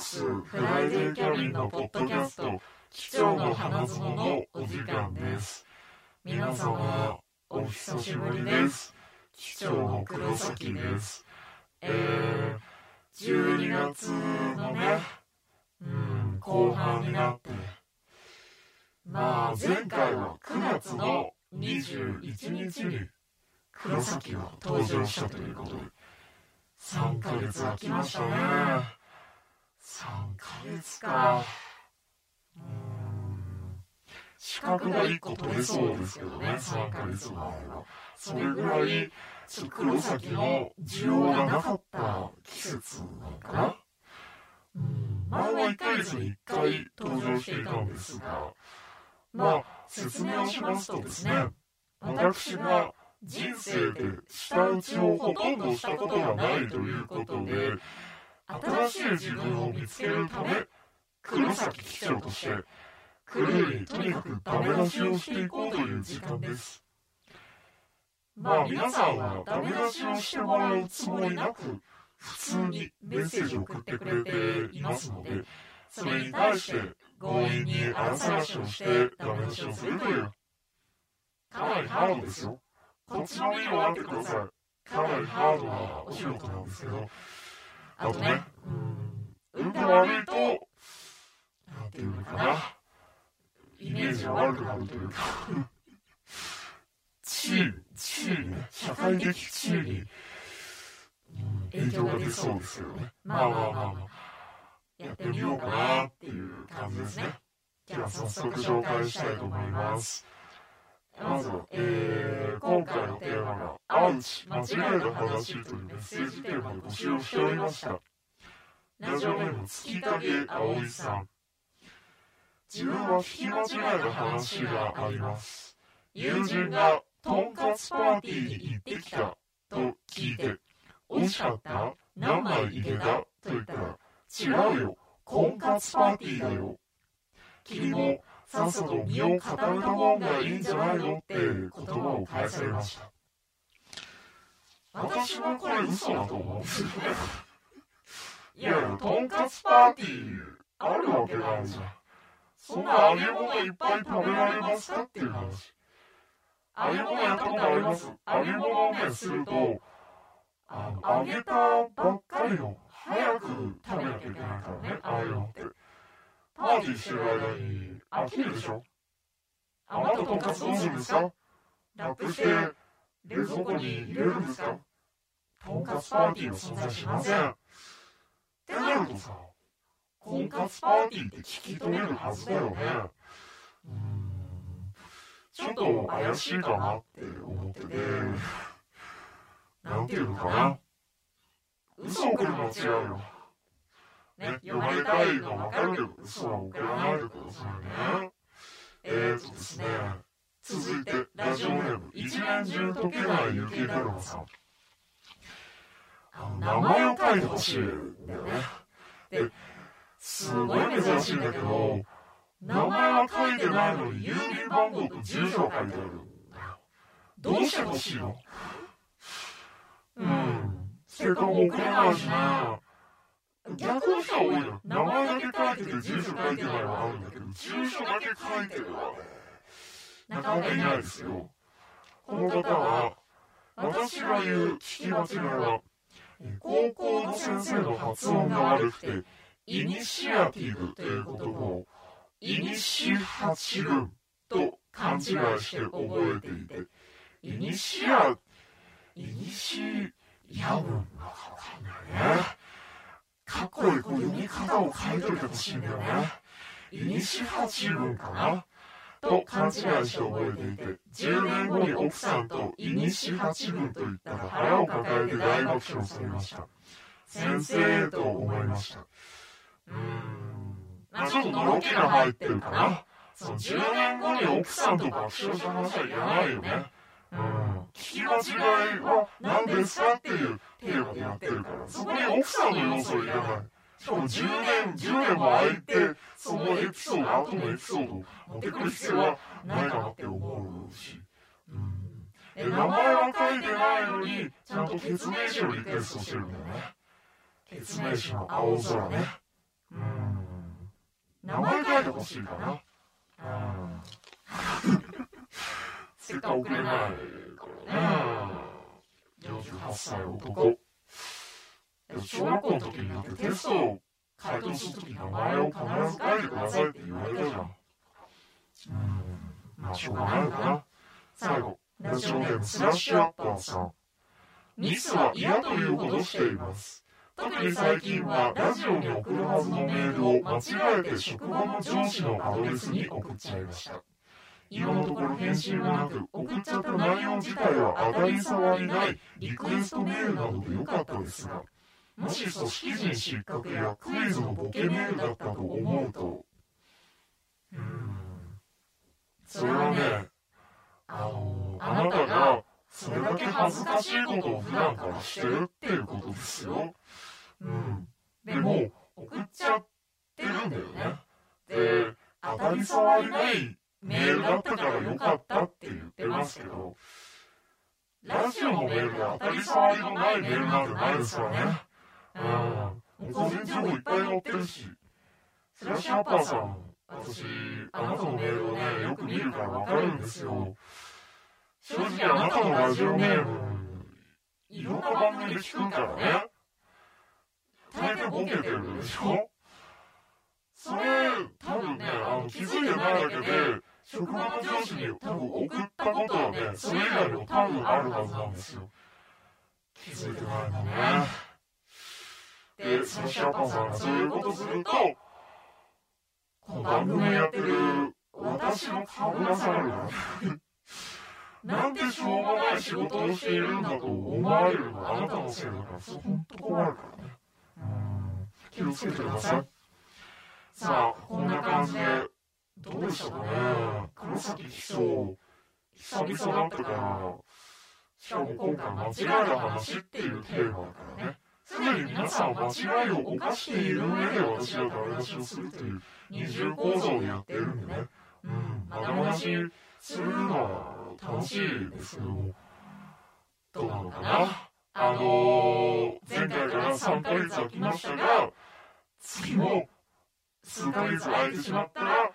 フライデーキャビンのポッドキャスト貴重の花園のお時間です。皆様お久しぶりです。貴重の黒崎です。えー、12月のねうん後半になって。まあ前回は9月の21日に黒崎が登場したということで3ヶ月空きましたね。3ヶ月か。うん。資格が1個取れそうですけどね。3ヶ月前はそれぐらいちょっと黒崎の需要がなかった季節なのかな？うん。前は1ヶ月に1回登場していたんですがまあ説明をしますとですね私が人生で舌打ちをほとんどしたことがないということで新しい自分を見つけるため黒崎機長としてクルーにとにかくダメ出しをしていこうという時間です。まあ皆さんはダメ出しをしてもらうつもりなく普通にメッセージを送ってくれていますのでそれに対して強引に荒探しをしてダメ出しをするという。かなりハードですよ。こっちの目を待ってください。かなりハードなお仕事なんですけどあとね。うん。運が悪いと。なんていうのかな。イメージが悪くなるというか。地位地位ね社会的地位に、うん、影響が出そうですよね。まあまあまあまあ。やってみようかなっていう感じですね。じゃあ早速紹介したいと思いますまずは、えー、今回のテーマが「アウチ間違えた話」というメッセージテーマで募集をしておりました。ラジオネーム月影葵さん。自分は聞き間違えた話があります。友人がとんかつパーティーに行ってきたと聞いて美味しかった？何枚いけた？と言ったら違うよ。婚活パーティーだよ。君もさっさと身を固めた方がいいんじゃないのって言葉を返されました。私はこれ嘘だと思うんですよねいやいやとんかつパーティーあるわけないじゃんそんな揚げ物いっぱい食べられますかっていう話。揚げ物やったことあります。揚げ物をねするとあの揚げたばっかりの早く食べなきゃいけないからねああいうのって。パーティーしてる間に飽きるでしょ？余ったとんかつどうするんですか？ラップして冷蔵庫に入れるんですか？とんかつパーティーは存在しません。ってなるとさ婚活パーティーって聞き取れるはずだよね。うん。ちょっと怪しいかなって思ってて。なんていうのかな？嘘を送るのは違うよね、読まれたいのわかるけど、嘘は送らないでくださいね。えーとですね、続いて、ラジオネーム、一年中解けない雪だるまさん。あの、名前を書いてほしいんだよね。で、すごい珍しいんだけど、名前は書いてないのに、郵便番号と住所を書いてあるんだよ。どうしてほしいの？うん。せっかく送れないしね。逆の人多いの。名前だけ書いてて住所書いてないはあるんだけど、住所だけ書いてるはね、なかなかいないですよ。この方は、私が言う聞き間違いは、高校の先生の発音が悪くて、イニシアティブということを、イニシハチルと勘違いして覚えていて、イニシア、イニシヤブンのかわかんないね。かっこいいこう読み方を変えといてほしいんだよね。イニシハチルンかな？と勘違いして覚えていて、10年後に奥さんとイニシハチルンと言ったら腹を抱えて大爆笑されました。先生と思いました。うーん、まあちょっとのろけが入ってるかな？その10年後に奥さんと爆笑した話はいらないよね。うん、聞き間違いは何ですかっていうテーマでやってるから、そこに奥さんの要素はいらない。しかも10年、10年も空いて、そのエピソード、後のエピソードを持ってくる必要はないかなって思うし。うん。え、名前は書いてないのに、ちゃんと決名詞をリクエストしてるんだよね。決名詞の青空ね。うん。名前書いてほしいかな。うん。せっかく送れないからね。48歳男。小学校の時にだってテストを回答する時名前を必ず書いてくださいって言われたじゃん。うん。まあ、しょうがないのかな。最後、ラジオネームスラッシュアッパーさん。ミスは嫌というほどしています。特に最近はラジオに送るはずのメールを間違えて職場の上司のアドレスに送っちゃいました。今のところ返信はなく、送っちゃった内容自体は当たり障りないリクエストメールなどでよかったですが、もし組織人失格やクイズのボケメールだったと思うと、うーん、それはね、あの、あなたがそれだけ恥ずかしいことを普段からしてるっていうことですよ。うん。でも、送っちゃってるんだよね。で、当たり障りないメールだったからよかったって言ってますけど、ラジオのメールで当たり障りのないメールなんてないですからね。うん。個人情報いっぱい載ってるし、スラッシュアッパーさん、私、あなたのメールをね、よく見るからわかるんですよ。正直あなたのラジオネーム、いろんな番組で聞くからね。大抵ボケてるでしょ？それ、多分ね、あの、気づいてないだけで、職場の上司に多分送ったことはね、それ以外にも多分あるはずなんですよ。気づいてないんだね。で、そのシャーパンさんがそういうことすると、この番組をやってる私の顔が下がるから。なんてしょうもない仕事をしているんだと思われるのはあなたのせいだから、そうほんと困るからね。うん。気をつけてください。さあ、こんな感じで、どうでしたかね。黒崎秘書、久々だったから、しかも今回間違いの話っていうテーマだからね。すでに皆さん間違いを犯している上で私はダメ出しをするという二重構造でやってるんでね。うん、まだましするのは楽しいですけども、どうなのかな。あのー、前回から3ヶ月空きましたが、次も数ヶ月空いてしまったら、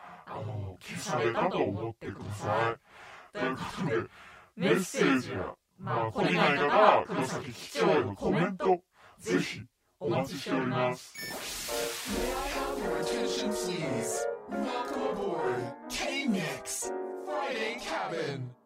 あのー、消されたと思ってください。ということで、メッセージや、まあ、懲りない方は黒崎機長へのコメント、ぜひお待ちしております。Welcome aboard K-Mix Friday Cabin.